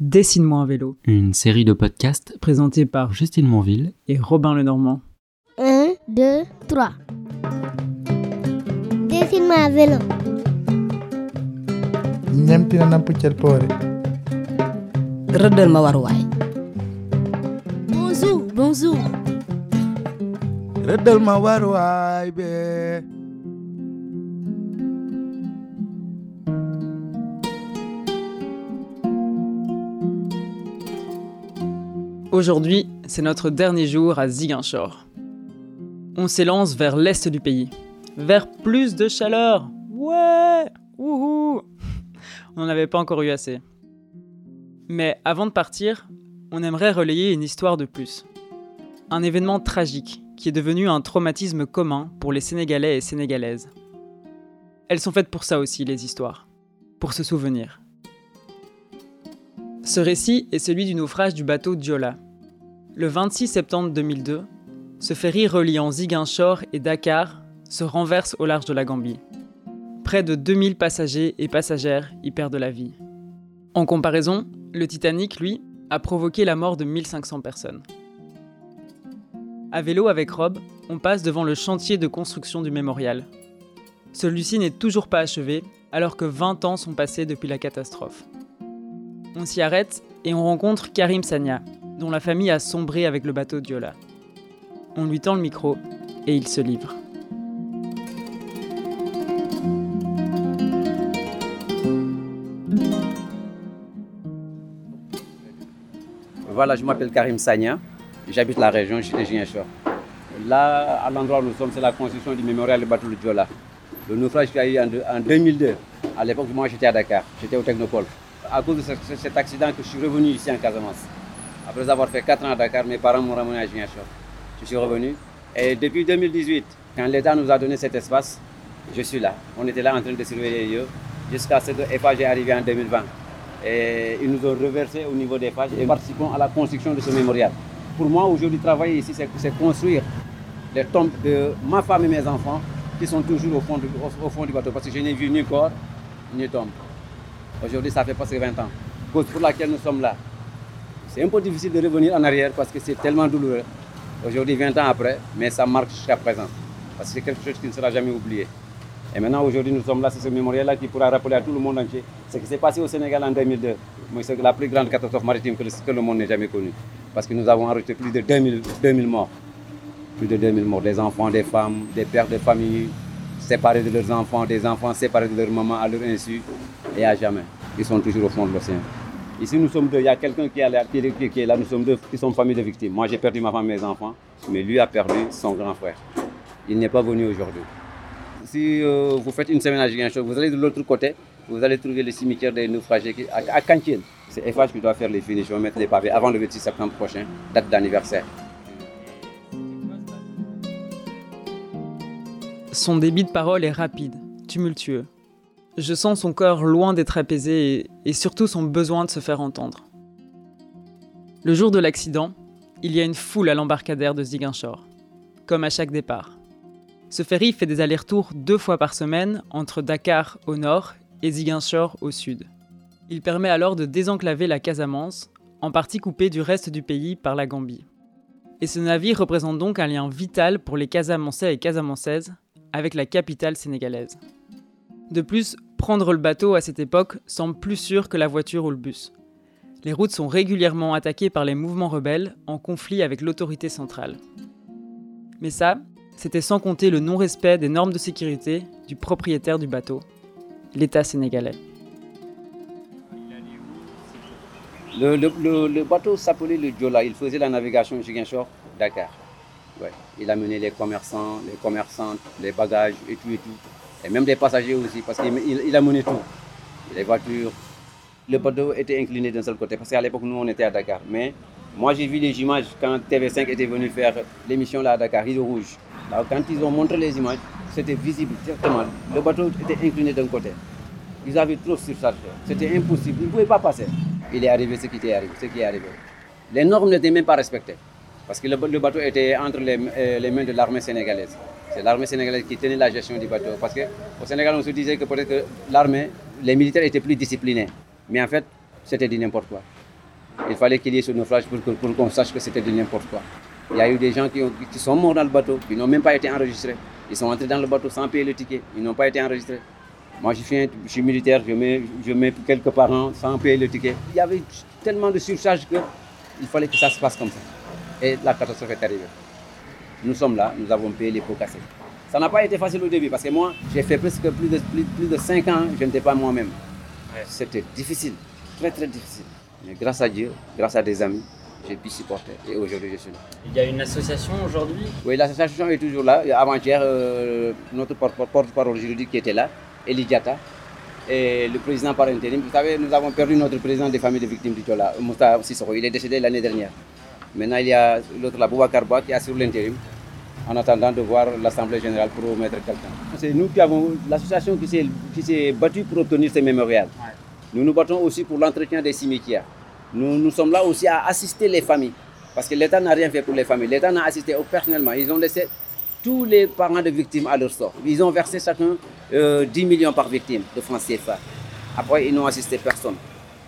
Dessine-moi un vélo, Une série de podcasts présenté par Justine Monville. et Robin Lenormand. 1, 2, 3. Dessine-moi un vélo. bonjour bonjour Aujourd'hui, c'est notre dernier jour à Ziguinchor. On s'élance vers l'est du pays, vers plus de chaleur. Ouais Wouhou On n'en avait pas encore eu assez. Mais avant de partir, on aimerait relayer une histoire de plus. Un événement tragique qui est devenu un traumatisme commun pour les Sénégalais et Sénégalaises. Elles sont faites pour ça aussi, les histoires. Pour se souvenir. Ce récit est celui du naufrage du bateau Diola. Le 26 septembre 2002, ce ferry reliant Ziguinchor et Dakar se renverse au large de la Gambie. Près de 2000 passagers et passagères y perdent la vie. En comparaison, le Titanic, lui, a provoqué la mort de 1500 personnes. À vélo avec Rob, on passe devant le chantier de construction du mémorial. Celui-ci n'est toujours pas achevé, alors que 20 ans sont passés depuis la catastrophe. On s'y arrête et on rencontre Karim Sania, dont la famille a sombré avec le bateau Diola. On lui tend le micro et il se livre. Voilà, je m'appelle Karim Sagna, j'habite la région, je suis de Ziguinchor. Là, à l'endroit où nous sommes, c'est la construction du mémorial du bateau de Diola. Le naufrage qu'il y a eu en 2002, à l'époque, moi j'étais à Dakar, j'étais au Technopole. À cause de ce- cet accident que je suis revenu ici en Casamance. Après avoir fait 4 ans à Dakar, mes parents m'ont ramené à Ziguinchor. Je suis revenu. Et depuis 2018, quand l'État nous a donné cet espace, je suis là. On était là en train de surveiller les lieux jusqu'à ce que EFAG est arrivé en 2020. Et ils nous ont reversé au niveau des pages et participons à la construction de ce mémorial. Pour moi, aujourd'hui, travailler ici, c'est construire les tombes de ma femme et mes enfants qui sont toujours au fond du, au fond du bateau parce que je n'ai vu ni corps ni tombe. Aujourd'hui, ça fait presque 20 ans. Cause pour laquelle nous sommes là. C'est un peu difficile de revenir en arrière parce que c'est tellement douloureux. Aujourd'hui, 20 ans après, mais ça marque jusqu'à présent. Parce que c'est quelque chose qui ne sera jamais oublié. Et maintenant, aujourd'hui, nous sommes là, c'est ce mémorial-là qui pourra rappeler à tout le monde entier ce qui s'est passé au Sénégal en 2002. Mais C'est la plus grande catastrophe maritime que le, monde n'ait jamais connue. Parce que nous avons enregistré plus de 2000, 2000 morts. Plus de 2000 morts. Des enfants, des femmes, des pères de famille séparés de leurs enfants, des enfants séparés de leur maman à leur insu et à jamais. Ils sont toujours au fond de l'océan. Ici, nous sommes deux. Il y a quelqu'un qui, qui qui est là. Nous sommes deux qui sont famille de victimes. Moi, j'ai perdu ma femme et mes enfants, mais lui a perdu son grand frère. Il n'est pas venu aujourd'hui. Si euh, vous faites une semaine à Ziguinchor, vous allez de l'autre côté, vous allez trouver le cimetière des naufragés à, à. C'est FH qui doit faire les finitions, mettre les pavés avant le 26 septembre prochain, date d'anniversaire. Son débit de parole est rapide, tumultueux. Je sens son cœur loin d'être apaisé et, et surtout son besoin de se faire entendre. Le jour de l'accident, il y a une foule à l'embarcadère de Ziguinchor, comme à chaque départ. Ce ferry fait des allers-retours deux fois par semaine entre Dakar au nord et Ziguinchor au sud. Il permet alors de désenclaver la Casamance, en partie coupée du reste du pays par la Gambie. Et ce navire représente donc un lien vital pour les Casamançais et Casamancaises avec la capitale sénégalaise. De plus, prendre le bateau à cette époque semble plus sûr que la voiture ou le bus. Les routes sont régulièrement attaquées par les mouvements rebelles en conflit avec l'autorité centrale. Mais ça, c'était sans compter le non-respect des normes de sécurité du propriétaire du bateau, l'État sénégalais. Le, bateau s'appelait le Diola. Il faisait la navigation Ziguinchor-Dakar. Ouais. Il amenait les commerçants, les commerçantes, les bagages et tout et tout. Et même des passagers aussi, parce qu'il il, il amenait tout. Les voitures. Le bateau était incliné d'un seul côté, parce qu'à l'époque, nous, on était à Dakar. Mais moi, j'ai vu les images quand TV5 était venu faire l'émission là à Dakar, Rideau Rouge. Quand ils ont montré les images, c'était visible directement. Le bateau était incliné d'un côté. Ils avaient trop surchargé. C'était impossible. Ils ne pouvaient pas passer. Il est arrivé ce qui est arrivé. Ce qui est arrivé. Les normes n'étaient même pas respectées. Parce que le, bateau était entre les, euh, les mains de l'armée sénégalaise. C'est l'armée sénégalaise qui tenait la gestion du bateau. Parce qu'au Sénégal, on se disait que peut-être que l'armée, les militaires étaient plus disciplinés. Mais en fait, c'était du n'importe quoi. Il fallait qu'il y ait ce naufrage pour qu'on sache que c'était de n'importe quoi. Il y a eu des gens qui, ont- qui sont morts dans le bateau, qui n'ont même pas été enregistrés. Ils sont entrés dans le bateau sans payer le ticket. Ils n'ont pas été enregistrés. Moi, je suis, militaire, je mets, je mets quelques parents sans payer le ticket. Il y avait tellement de surcharge qu'il fallait que ça se passe comme ça. Et la catastrophe est arrivée. Nous sommes là, nous avons payé les pots cassés. Ça n'a pas été facile au début parce que moi, j'ai fait presque plus de, plus, plus de 5 ans, je n'étais pas moi-même. C'était difficile, très très difficile. Mais grâce à Dieu, grâce à des amis, j'ai pu supporter et aujourd'hui je suis là. Il y a une association aujourd'hui? Oui, l'association est toujours là. Avant-hier, euh, notre porte- porte-parole juridique qui était là, Elie Diatta, et le président par intérim. Vous savez, nous avons perdu notre président des familles de victimes du Tola, Moussa Sissoko. Il est décédé l'année dernière. Maintenant, il y a l'autre là, Boubacar Bois, qui assure l'intérim, en attendant de voir l'Assemblée générale pour mettre quelqu'un. C'est nous qui avons l'association qui s'est- qui s'est battue pour obtenir ces mémorials. Nous nous battons aussi pour l'entretien des cimetières. Nous, nous sommes là aussi à assister les familles. Parce que l'État n'a rien fait pour les familles. L'État n'a assisté personnellement. Ils ont laissé tous les parents de victimes à leur sort. Ils ont versé chacun euh, 10 millions par victime de francs CFA. Après, ils n'ont assisté personne.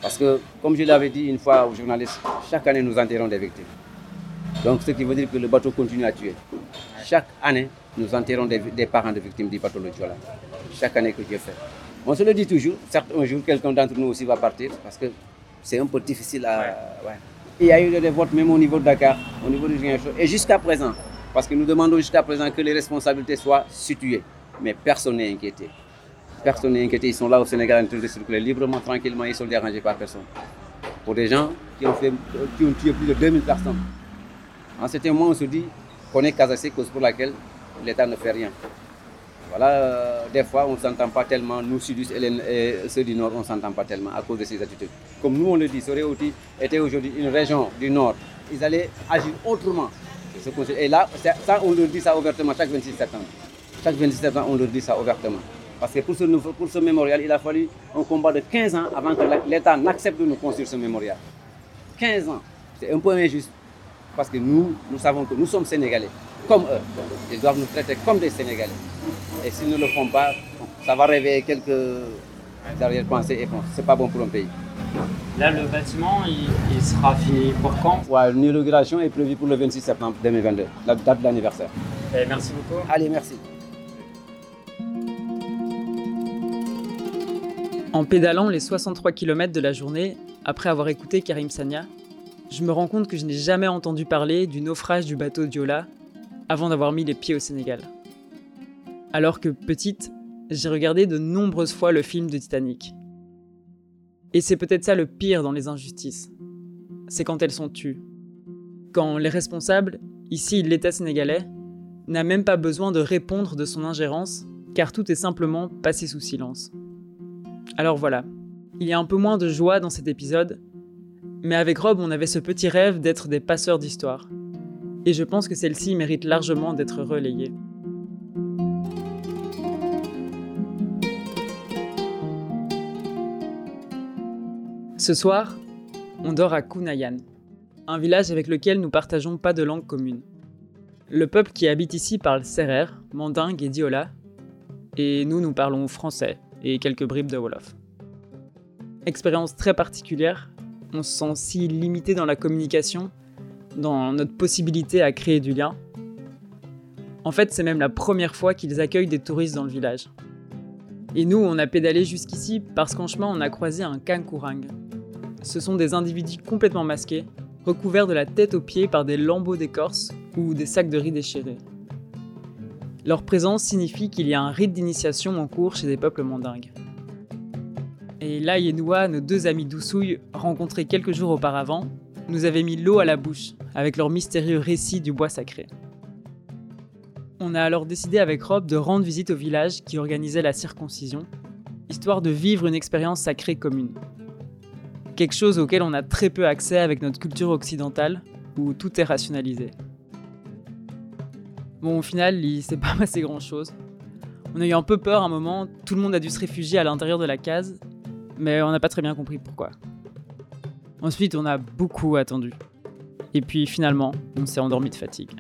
Parce que, comme je l'avais dit une fois aux journalistes, chaque année nous enterrons des victimes. Donc, ce qui veut dire que le bateau continue à tuer. Chaque année, nous enterrons des, des parents de victimes du bateau Le Diola. Chaque année que Dieu fait. On se le dit toujours, certes, un jour, quelqu'un d'entre nous aussi va partir parce que c'est un peu difficile à. ouais. Il y a eu des votes même au niveau de Dakar, au niveau du Ziguinchor. Et jusqu'à présent, parce que nous demandons jusqu'à présent que les responsabilités soient situées. Mais personne n'est inquiété. Personne n'est inquiété. Ils sont là au Sénégal en train de circuler librement, tranquillement. Ils sont dérangés par personne. Pour des gens qui ont, tué plus de 2000 personnes. En ce moment, on se dit qu'on est casassé, cause pour laquelle l'État ne fait rien. Voilà, euh, des fois, on ne s'entend pas tellement. Nous, Sudus et, ceux du Nord, on ne s'entend pas tellement à cause de ces attitudes. Comme nous, on le dit, Soréouti était aujourd'hui une région du Nord. Ils allaient agir autrement. Et là, ça, on leur dit ça ouvertement chaque 26 septembre. Chaque 26 septembre, on leur dit ça ouvertement. Parce que pour ce, nouveau- pour ce mémorial, il a fallu un combat de 15 ans avant que l'État n'accepte de nous construire ce mémorial. 15 ans. C'est un peu injuste. Parce que nous, nous savons que nous sommes Sénégalais, comme eux. Ils doivent nous traiter comme des Sénégalais. Et s'ils ne le font pas, ça va réveiller quelques arrière-pensées et bon, c'est pas bon pour un pays. Là, le bâtiment, il, il sera fini pour quand? Ouais, L'inauguration est prévue pour le 26 septembre 2022, la date de l'anniversaire. Eh, Merci beaucoup. Allez, merci. En pédalant les 63 km de la journée, après avoir écouté Karim Sania, je me rends compte que je n'ai jamais entendu parler du naufrage du bateau Diola avant d'avoir mis les pieds au Sénégal. Alors que petite, j'ai regardé de nombreuses fois le film de Titanic. Et c'est peut-être ça le pire dans les injustices. C'est quand elles sont tues. Quand les responsables, ici l'État sénégalais, n'a même pas besoin de répondre de son ingérence, car tout est simplement passé sous silence. Alors voilà, il y a un peu moins de joie dans cet épisode, mais avec Rob, on avait ce petit rêve d'être des passeurs d'histoire. Et je pense que celle-ci mérite largement d'être relayée. Ce soir, on dort à Kunayan, un village avec lequel nous partageons pas de langue commune. Le peuple qui habite ici parle Serer, Mandingue et Diola, et nous, nous parlons français et quelques bribes de Wolof. Expérience très particulière, on se sent si limité dans la communication, dans notre possibilité à créer du lien. En fait, c'est même la première fois qu'ils accueillent des touristes dans le village. Et nous, on a pédalé jusqu'ici parce qu'en chemin, on a croisé un kankurang. Ce sont des individus complètement masqués, recouverts de la tête aux pieds par des lambeaux d'écorce ou des sacs de riz déchirés. Leur présence signifie qu'il y a un rite d'initiation en cours chez des peuples mandingues. Et là, Yenoua, nos deux amis d'Oussouille, rencontrés quelques jours auparavant, nous avaient mis l'eau à la bouche avec leur mystérieux récit du bois sacré. On a alors décidé avec Rob de rendre visite au village qui organisait la circoncision, histoire de vivre une expérience sacrée commune. Quelque chose auquel on a très peu accès avec notre culture occidentale, où tout est rationalisé. Bon, au final, il s'est pas passé grand chose. On a eu un peu peur un moment, tout le monde a dû se réfugier à l'intérieur de la case, mais on n'a pas très bien compris pourquoi. Ensuite, on a beaucoup attendu. Et puis finalement, on s'est endormi de fatigue.